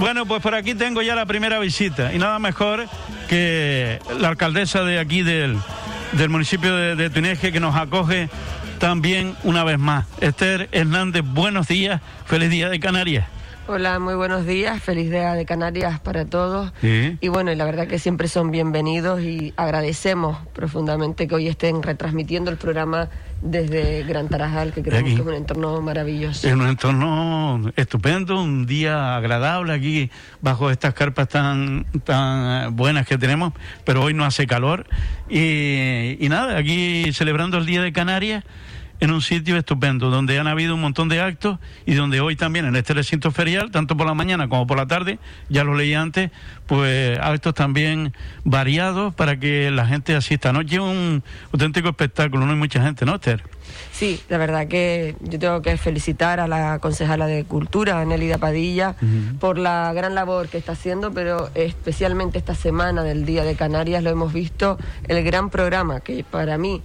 Bueno, pues por aquí tengo ya la primera visita y nada mejor que la alcaldesa de aquí del, del municipio de, de Tuneje que nos acoge también una vez más. Esther Hernández, buenos días, feliz día de Canarias. Hola, muy buenos días, feliz día de Canarias para todos. Sí. Y bueno, la verdad que siempre son bienvenidos y agradecemos profundamente que hoy estén retransmitiendo el programa desde Gran Tarajal, que creemos Aquí. que es un entorno maravilloso. Es un entorno estupendo, un día agradable aquí bajo estas carpas tan, tan eh, buenas que tenemos, pero hoy no hace calor. Y, y nada, aquí celebrando el Día de Canarias en un sitio estupendo, donde han habido un montón de actos y donde hoy también en este recinto ferial, tanto por la mañana como por la tarde, ya lo leí antes, pues actos también variados para que la gente asista. Anoche un auténtico espectáculo, no hay mucha gente, ¿no, Esther? Sí, la verdad que yo tengo que felicitar a la concejala de Cultura, Nelida Padilla, por la gran labor que está haciendo, pero especialmente esta semana del Día de Canarias lo hemos visto, el gran programa que para mí,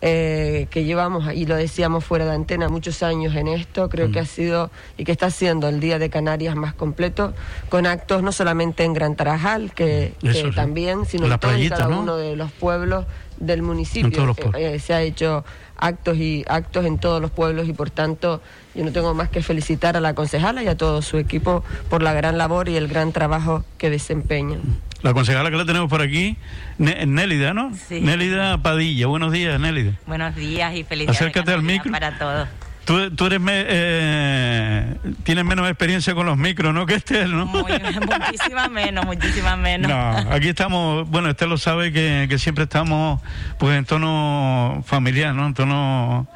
eh, que llevamos, y lo decíamos fuera de antena, muchos años en esto, creo que ha sido y que está siendo el Día de Canarias más completo, con actos no solamente en Gran Tarajal, que, que Eso sí. también, sino en y playita, cada ¿no? uno de los pueblos del municipio. En todos los Eh, pueblos. eh, se ha hecho actos y actos en todos los pueblos y por tanto yo no tengo más que felicitar a la concejala y a todo su equipo por la gran labor y el gran trabajo que desempeñan. La concejala que la tenemos por aquí, Ne- Nélida, ¿no? Sí. Nélida Padilla. Buenos días, Nélida. Buenos días y de Acércate al micro. para todos. Tú, tú eres me- eh, tienes menos experiencia con los micros, ¿no? Que Esther, ¿no? Muy, muchísimas menos, muchísimas menos. No, aquí estamos, bueno, Esther lo sabe que, que siempre estamos pues en tono familiar, ¿no? En tono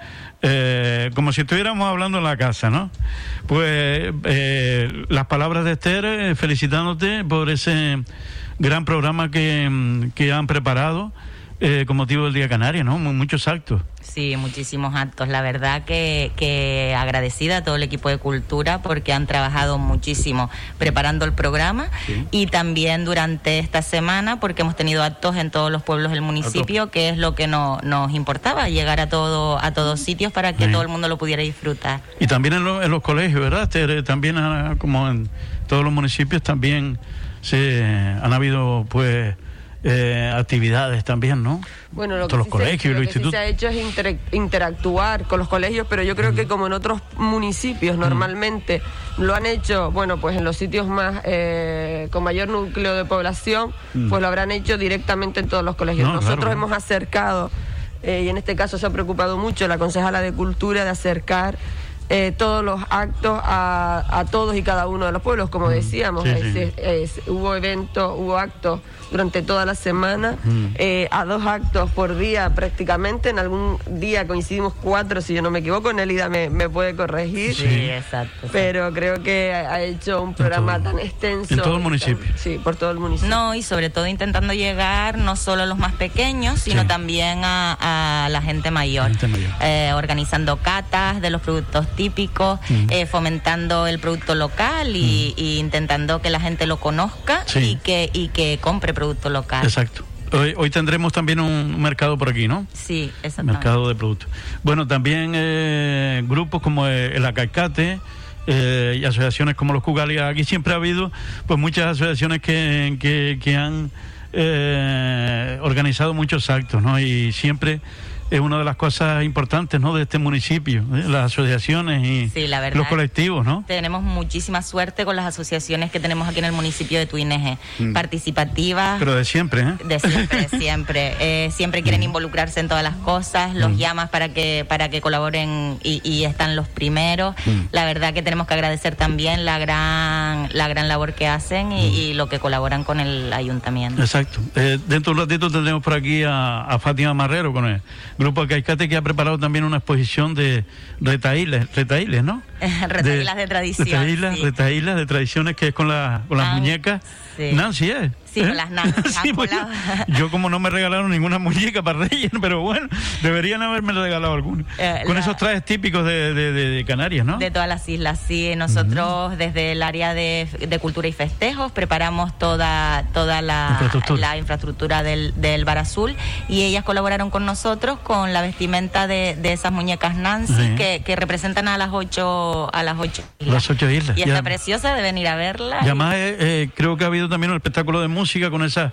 eh, como si estuviéramos hablando en la casa, ¿no? Pues eh, las palabras de Esther eh, felicitándote por ese gran programa que, que han preparado eh, con motivo del Día Canaria, ¿no? Mu- Muchos actos. Sí, muchísimos actos. La verdad que, que agradecida a todo el equipo de cultura porque han trabajado muchísimo preparando el programa Sí. y también durante esta semana porque hemos tenido actos en todos los pueblos del municipio, que es lo que no, nos importaba, llegar a todo a todos sitios para que Sí. todo el mundo lo pudiera disfrutar. Y también en, lo- en los colegios, ¿verdad? Esther? Eh, También, ah, como en todos los municipios, también se han habido, pues, eh, actividades también, ¿no? Bueno, lo que, los sí, colegios, se, los lo que sí se ha hecho es inter- interactuar con los colegios, pero yo creo que como en otros municipios normalmente lo han hecho, bueno, pues en los sitios más eh, con mayor núcleo de población, pues lo habrán hecho directamente en todos los colegios. No, Nosotros claro. hemos acercado, eh, y en este caso se ha preocupado mucho la concejala de Cultura de acercar eh, todos los actos a, a todos y cada uno de los pueblos, como decíamos, Sí, sí. se- es- hubo eventos, hubo actos durante toda la semana, Mm. eh, a dos actos por día prácticamente. En algún día coincidimos cuatro, si yo no me equivoco. Nelida me, me puede corregir. Sí. exacto. sí. Pero creo que ha ha hecho un programa todo- tan extenso. en todo el y tan- municipio. sí, por todo el municipio. No, y sobre todo intentando llegar no solo a los más pequeños, sino Sí. también a, a la gente mayor. Gente mayor. Eh, organizando catas de los productos típicos, Mm. eh, fomentando el producto local y, y intentando que la gente lo conozca Sí. y, que, y que compre producto local. Exacto. Hoy, hoy tendremos también un mercado por aquí, ¿no? Sí, exactamente. Mercado de productos. Bueno, también eh, grupos como eh, el Acaicate eh, y asociaciones como los Cugali. Aquí siempre ha habido pues muchas asociaciones que, que, que han eh, organizado muchos actos, ¿no? Y siempre es una de las cosas importantes, ¿no? De este municipio, ¿eh? las asociaciones y Sí, la verdad los colectivos, ¿no? Tenemos muchísima suerte con las asociaciones que tenemos aquí en el municipio de Tuineje, participativas. Mm. Pero de siempre, ¿eh? De siempre, de siempre. Eh, siempre quieren involucrarse en todas las cosas, los llamas para que para que colaboren y, y están los primeros. La verdad que tenemos que agradecer también la gran la gran labor que hacen y, y lo que colaboran con el ayuntamiento. Exacto. Eh, dentro de un ratito tendremos por aquí a, a Fátima Marrero con el grupo Caicate que ha preparado también una exposición de retaíles, retaíles ¿no? Retaílas de tradición, Retaílas, sí. de tradiciones que es con, la, con las Ah, muñecas. sí. Nancy, ¿eh? Sí, con las. Sí, pues, yo como no me regalaron ninguna muñeca para Reyes, pero bueno, deberían haberme regalado alguna. Eh, con la- esos trajes típicos de, de- de- de Canarias, ¿no? De todas las islas, sí. Nosotros desde el área de, de cultura y festejos preparamos toda, toda la Infraestructura. la infraestructura del, del Bar Azul y ellas colaboraron con nosotros con la vestimenta de, de esas muñecas Nancy que, que representan a las ocho a las ocho islas. Las ocho islas. Y está preciosa, deben ir a verla. Y además eh, eh, creo que ha habido también un espectáculo de música con esos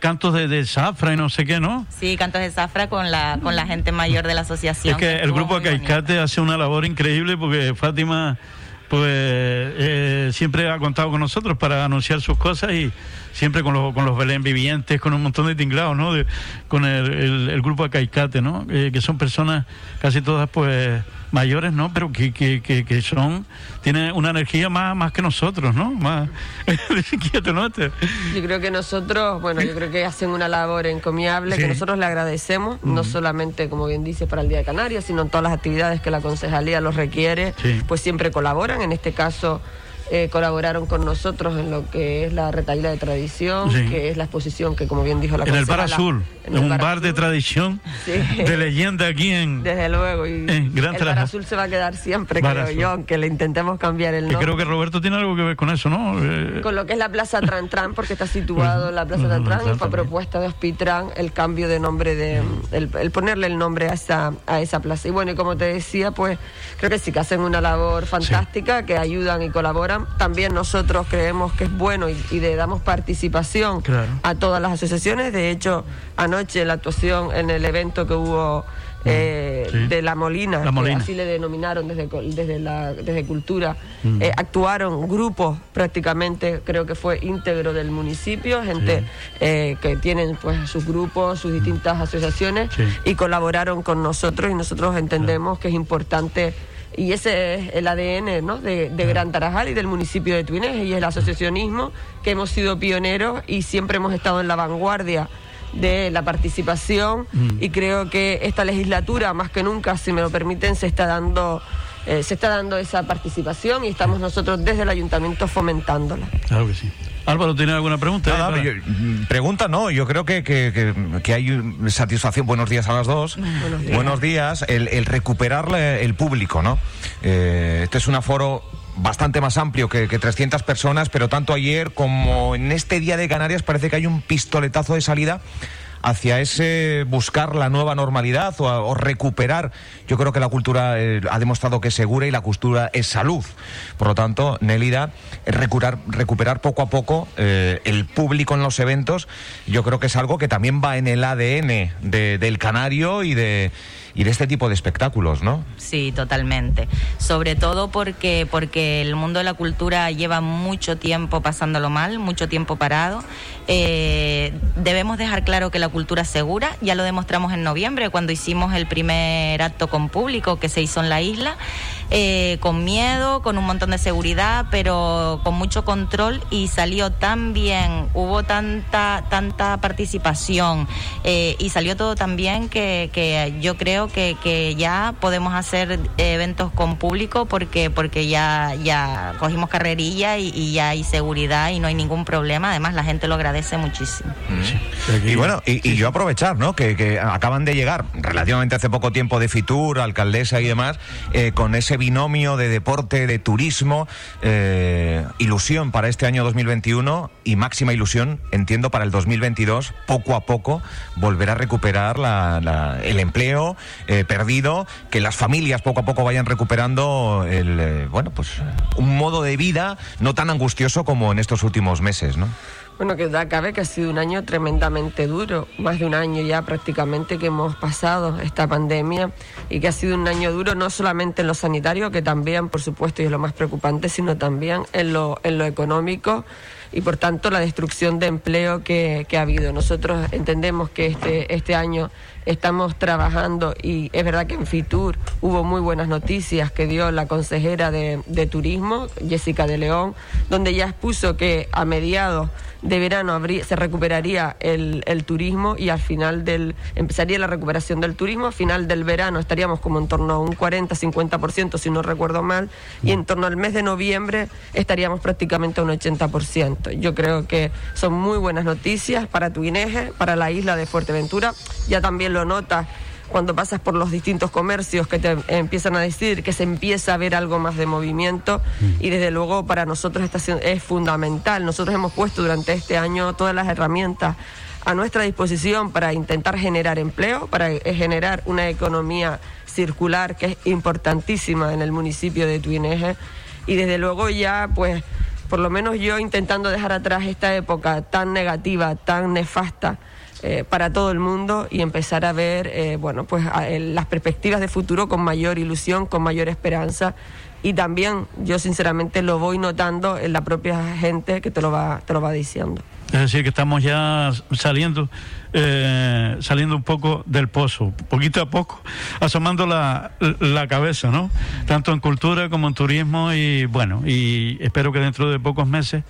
cantos de, de zafra y no sé qué, ¿no? Sí, cantos de zafra con la con la gente mayor de la asociación. Es que el estuvo grupo. Acaicate hace una labor increíble porque Fátima pues eh, siempre ha contado con nosotros para anunciar sus cosas y siempre con los, con los Belén vivientes, con un montón de tinglados, ¿no? De- con el, el- el grupo Acaicate, ¿no? Eh, que son personas casi todas pues mayores, ¿no? Pero que, que, que, que son, tienen una energía más, más que nosotros, ¿no? Más, quieto, ¿no? Este- Yo creo que nosotros, bueno, yo creo que hacen una labor encomiable Sí. que nosotros le agradecemos, no solamente, como bien dice, para el Día de Canarias, sino en todas las actividades que la concejalía los requiere, Sí. pues siempre colaboran. En este caso, eh, colaboraron con nosotros en lo que es la retaíla de tradición, Sí. que es la exposición que, como bien dijo la en el Bar Azul, en un el bar, de tradición, Sí. de leyenda aquí en... Desde luego, y Eh, Gran el. Bar Azul se va a quedar siempre, Bar creo Azul. yo, aunque le intentemos cambiar el Que nombre. creo que Roberto tiene algo que ver con eso, ¿no? Eh, Con lo que es la Plaza Tran Tran, porque está situado en la Plaza Tran Tran, y fue propuesta de Hospitran el cambio de nombre, de el, el ponerle el nombre a esa, a esa plaza. Y bueno, y como te decía, pues creo que sí que hacen una labor fantástica, que ayudan y colaboran. También nosotros creemos que es bueno y, y le damos participación Claro. a todas las asociaciones. De hecho, anoche la actuación en el evento que hubo... eh, Sí. de La Molina, La que Molina. así le denominaron desde, desde, la, desde Cultura, Mm. eh, actuaron grupos prácticamente, creo que fue íntegro del municipio, gente eh, que tienen pues sus grupos, sus distintas asociaciones Sí. y colaboraron con nosotros y nosotros entendemos que es importante y ese es el ADN ¿no? de, de Gran Tarajal y del municipio de Tuines y el asociacionismo que hemos sido pioneros y siempre hemos estado en la vanguardia de la participación Mm. y creo que esta legislatura más que nunca, si me lo permiten, se está dando eh, se está dando esa participación y estamos nosotros desde el ayuntamiento fomentándola. Claro que sí. Álvaro, ¿tiene alguna pregunta? Nada, Para- yo- pregunta no, yo creo que, que, que- que hay satisfacción. Buenos días a las dos. Buenos días. El, el recuperar el público, ¿no? Eh, este es un aforo bastante más amplio que, que 300 personas, pero tanto ayer como en este día de Canarias parece que hay un pistoletazo de salida hacia ese buscar la nueva normalidad o, recuperar. Yo creo que la cultura eh, ha demostrado que es segura y la cultura es salud. Por lo tanto, Nélida, eh, recuperar, recuperar poco a poco eh, el público en los eventos, yo creo que es algo que también va en el ADN de- del canario y de, y de este tipo de espectáculos, ¿no? Sí, totalmente. Sobre todo porque, porque el mundo de la cultura lleva mucho tiempo pasándolo mal, mucho tiempo parado. Eh, debemos dejar claro que la cultura es segura. Ya lo demostramos en noviembre cuando hicimos el primer acto con público que se hizo en la isla. Eh, con miedo, con un montón de seguridad, pero con mucho control y salió tan bien, hubo tanta, tanta participación eh, y salió todo tan bien que, que yo creo que, que ya podemos hacer eventos con público porque, porque ya, ya cogimos carrerilla y, y ya hay seguridad y no hay ningún problema. Además, la gente lo agradece muchísimo. Y bueno, y, y yo aprovechar, ¿no? Que, que acaban de llegar relativamente hace poco tiempo de Fitur, alcaldesa y demás, eh, con ese binomio de deporte, de turismo, eh, ilusión para este año 2021 y máxima ilusión, entiendo, para el 2022, poco a poco volver a recuperar el empleo eh, perdido, que las familias poco a poco vayan recuperando el, eh, bueno, pues un modo de vida no tan angustioso como en estos últimos meses, ¿no? Bueno, que duda cabe que ha sido un año tremendamente duro, más de un año ya prácticamente que hemos pasado esta pandemia y que ha sido un año duro no solamente en lo sanitario, que también, por supuesto, y es lo más preocupante, sino también en lo, en lo económico y por tanto la destrucción de empleo que, que ha habido. Nosotros entendemos que este, este año estamos trabajando y es verdad que en Fitur hubo muy buenas noticias que dio la consejera de, de Turismo, Jessica de León, donde ya expuso que a mediados de verano se recuperaría el, el, turismo y al final del empezaría la recuperación del turismo, a final del verano estaríamos como en torno a un 40-50% si no recuerdo mal y en torno al mes de noviembre estaríamos prácticamente a un 80%. Yo creo que son muy buenas noticias para Tuineje, para la isla de Fuerteventura, ya también lo notas cuando pasas por los distintos comercios que te empiezan a decir que se empieza a ver algo más de movimiento y desde luego para nosotros esta es fundamental. Nosotros hemos puesto durante este año todas las herramientas a nuestra disposición para intentar generar empleo, para generar una economía circular que es importantísima en el municipio de Tuineje y desde luego ya pues por lo menos yo intentando dejar atrás esta época tan negativa, tan nefasta eh, para todo el mundo y empezar a ver eh, bueno, pues las perspectivas de futuro con mayor ilusión, con mayor esperanza. Y también yo sinceramente lo voy notando en la propia gente que te lo va, te lo va diciendo. Es decir, que estamos ya saliendo, eh, saliendo un poco del pozo, poquito a poco, asomando la, la, cabeza, ¿no? Tanto en cultura como en turismo y bueno, y espero que dentro de pocos meses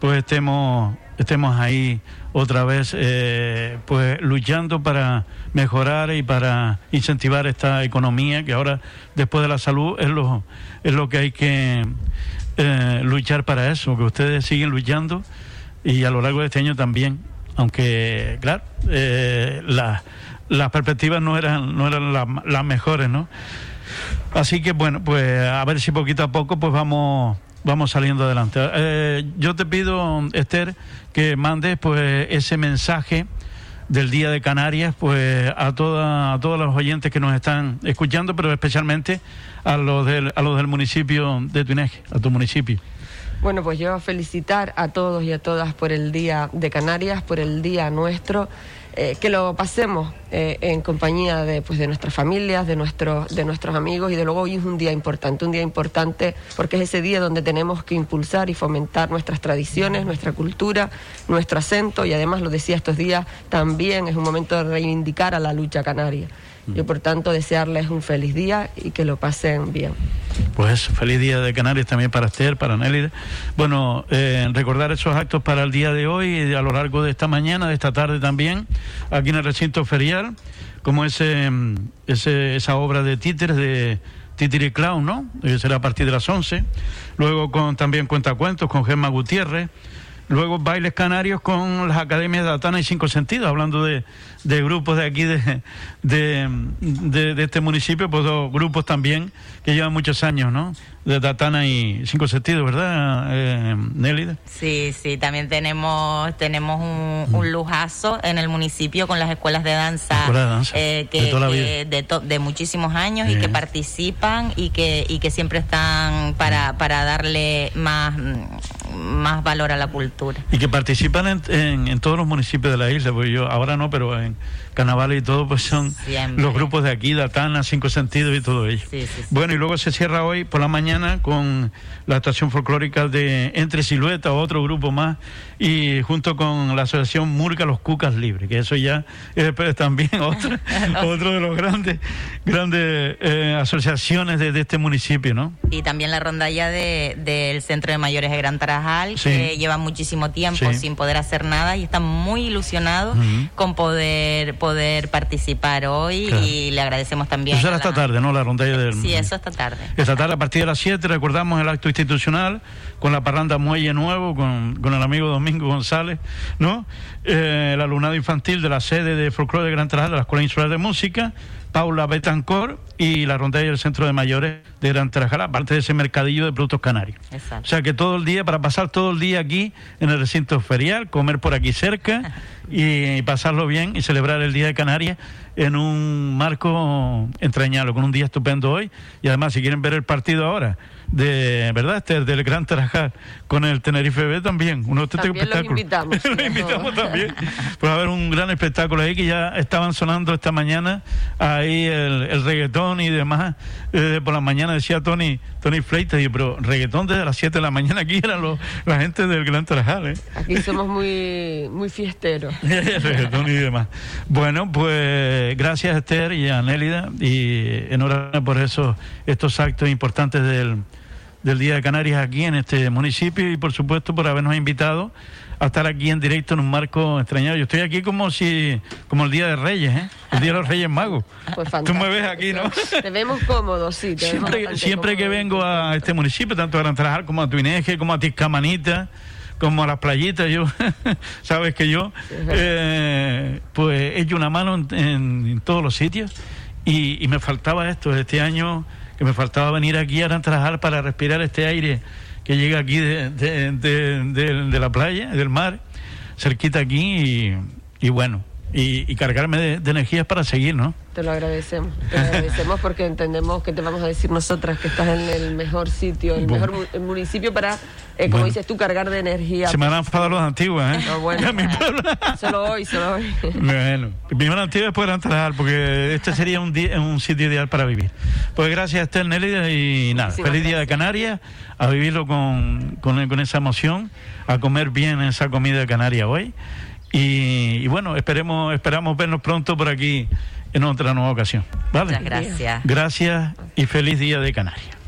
pues estemos, estemos ahí otra vez eh, pues luchando para mejorar y para incentivar esta economía que ahora después de la salud es lo es lo que hay que eh, luchar para eso que ustedes siguen luchando y a lo largo de este año también. Aunque claro eh, las perspectivas no eran no eran las mejores no así que bueno pues a ver si poquito a poco pues vamos vamos saliendo adelante. Eh, yo te pido, Esther, que mandes pues ese mensaje del Día de Canarias pues a, toda, a todos los oyentes que nos están escuchando, pero especialmente a los del, a los del municipio de Tuineje, a tu municipio. Bueno, pues yo felicitar a todos y a todas por el Día de Canarias, por el Día nuestro. Eh, que lo pasemos eh, en compañía de, pues, de nuestras familias, de, nuestros de nuestros amigos y de luego hoy es un día importante, un día importante porque es ese día donde tenemos que impulsar y fomentar nuestras tradiciones, nuestra cultura, nuestro acento y además lo decía estos días, también es un momento de reivindicar a la lucha canaria. Y por tanto desearles un feliz día y que lo pasen bien. Pues feliz día de Canarias también para Esther, para Nelly. Bueno, eh, recordar esos actos para el día de hoy y a lo largo de esta mañana, de esta tarde también, aquí en el recinto ferial, como ese, ese esa obra de títeres de Titiri Clown, ¿no? Que será a partir de las 11. Luego con también cuentacuentos con Gemma Gutiérrez. Luego bailes canarios con las academias de Atana y Cinco Sentidos, hablando de, de grupos de aquí, de, de, de, este municipio, pues dos grupos también que llevan muchos años, ¿no? De Tatana y Cinco Sentidos, ¿verdad, eh, Nelly? Sí, sí, también tenemos tenemos un, un, lujazo en el municipio con las escuelas de danza, eh, que, de, de, muchísimos años y que participan y que y que siempre están para, para darle más, más valor a la cultura. Y que participan en, en, en todos los municipios de la isla, porque yo ahora no, pero en carnaval y todo, pues son los grupos de aquí, Datana, Cinco Sentidos y todo ello. bueno, y luego se cierra hoy por la mañana con la estación folclórica de Entre Silueta, otro grupo más, y junto con la asociación Murca Los Cucas Libres, que eso ya es también otro, otro de los grandes, grandes eh, asociaciones de, este municipio, ¿no? Y también la rondalla del de, Centro de Mayores de Gran Tarajal, que lleva muchísimo tiempo sin poder hacer nada y están muy ilusionados con poder poder, participar hoy y le agradecemos también. Eso será esta tarde, ¿no? La rondalla del. Sí, eso esta tarde. Esta tarde a partir de las 7 recordamos el acto institucional con la parranda Muelle Nuevo, con, con el amigo Domingo González, ¿no? Eh, el alumnado infantil de la sede de Folclore de Gran Trajal de la Escuela Insular de Música Paula Betancor y la rondalla del Centro de Mayores de Gran Tarajal, aparte de ese mercadillo de productos canarios. Exacto. O sea que todo el día, para pasar todo el día aquí en el recinto ferial, comer por aquí cerca y pasarlo bien y celebrar el Día de Canarias en un marco entrañable, con un día estupendo hoy. Y además, si quieren ver el partido ahora, de verdad, Esther, del Gran Tarajal, con el Tenerife B también. Uno también los invitamos. los invitamos también. Pues a ver un gran espectáculo ahí que ya estaban sonando esta mañana, ahí el, reggaetón y demás. Eh, por la mañana decía Tony, Tony Fleitas, pero reggaetón desde las 7 de la mañana aquí eran los, la gente del Gran Tarajal. ¿eh? Aquí somos muy, muy fiesteros. reggaetón y demás. Bueno, pues gracias Esther y a Nélida y enhorabuena por eso, estos actos importantes del del Día de Canarias aquí en este municipio y por supuesto por habernos invitado a estar aquí en directo en un marco extrañado. Yo estoy aquí como si, como el Día de Reyes, ¿eh? El Día de los Reyes Magos. Pues Tú me ves aquí, ¿no? Te vemos cómodos, sí. siempre, siempre que vengo a este municipio, tanto a Gran Trajal como a Tuineje, como a Tiscamanita, como a las playitas, yo, sabes que yo, eh, pues he hecho una mano en, todos los sitios y, y me faltaba esto. Este año que me faltaba venir aquí a trabajar para respirar este aire que llega aquí de, de, la playa, del mar, cerquita aquí y bueno, y, cargarme de, energías para seguir, ¿no? Te lo agradecemos, te agradecemos porque entendemos que te vamos a decir nosotras que estás en el mejor sitio, el mejor municipio para, eh, como dices tú, cargar de energía. Se me han enfadado los antiguos, ¿eh? No, bueno, solo hoy, solo hoy. Bueno, primero antiguos después entrar, porque este sería un, día, un sitio ideal para vivir. Pues gracias, Estel Nelly, y nada, feliz día de Canarias, a vivirlo con, con, con esa emoción, a comer bien esa comida de Canarias hoy. Y, bueno, esperemos, esperamos vernos pronto por aquí en otra nueva ocasión. ¿vale? Muchas gracias. Gracias y feliz día de Canarias.